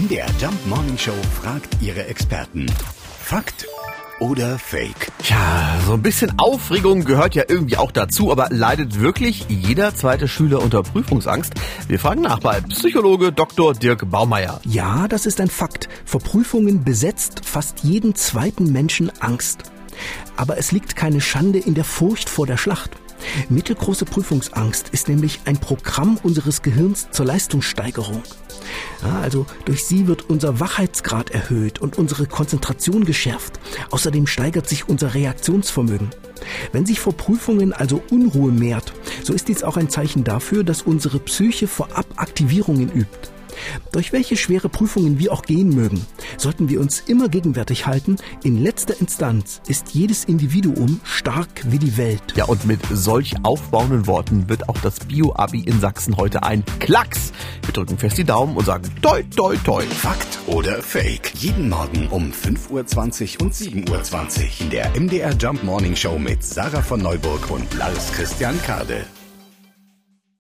MDR Jump Morning Show fragt ihre Experten. Fakt oder Fake? Tja, so ein bisschen Aufregung gehört ja irgendwie auch dazu, aber leidet wirklich jeder zweite Schüler unter Prüfungsangst? Wir fragen nach bei Psychologe Dr. Dirk Baumeier. Ja, das ist ein Fakt. Vor Prüfungen besetzt fast jeden zweiten Menschen Angst. Aber es liegt keine Schande in der Furcht vor der Schlacht. Mittelgroße Prüfungsangst ist nämlich ein Programm unseres Gehirns zur Leistungssteigerung. Ja, also durch sie wird unser Wachheitsgrad erhöht und unsere Konzentration geschärft. Außerdem steigert sich unser Reaktionsvermögen. Wenn sich vor Prüfungen also Unruhe mehrt, so ist dies auch ein Zeichen dafür, dass unsere Psyche vorab Aktivierungen übt. Durch welche schwere Prüfungen wir auch gehen mögen, sollten wir uns immer gegenwärtig halten, in letzter Instanz ist jedes Individuum stark wie die Welt. Ja, und mit solch aufbauenden Worten wird auch das Bio-Abi in Sachsen heute ein Klacks. Drücken fest die Daumen und sagen toi, toi, toi. Fakt oder Fake? Jeden Morgen um 5.20 Uhr und 7.20 Uhr in der MDR Jump Morning Show mit Sarah von Neuburg und Lars Christian Kade.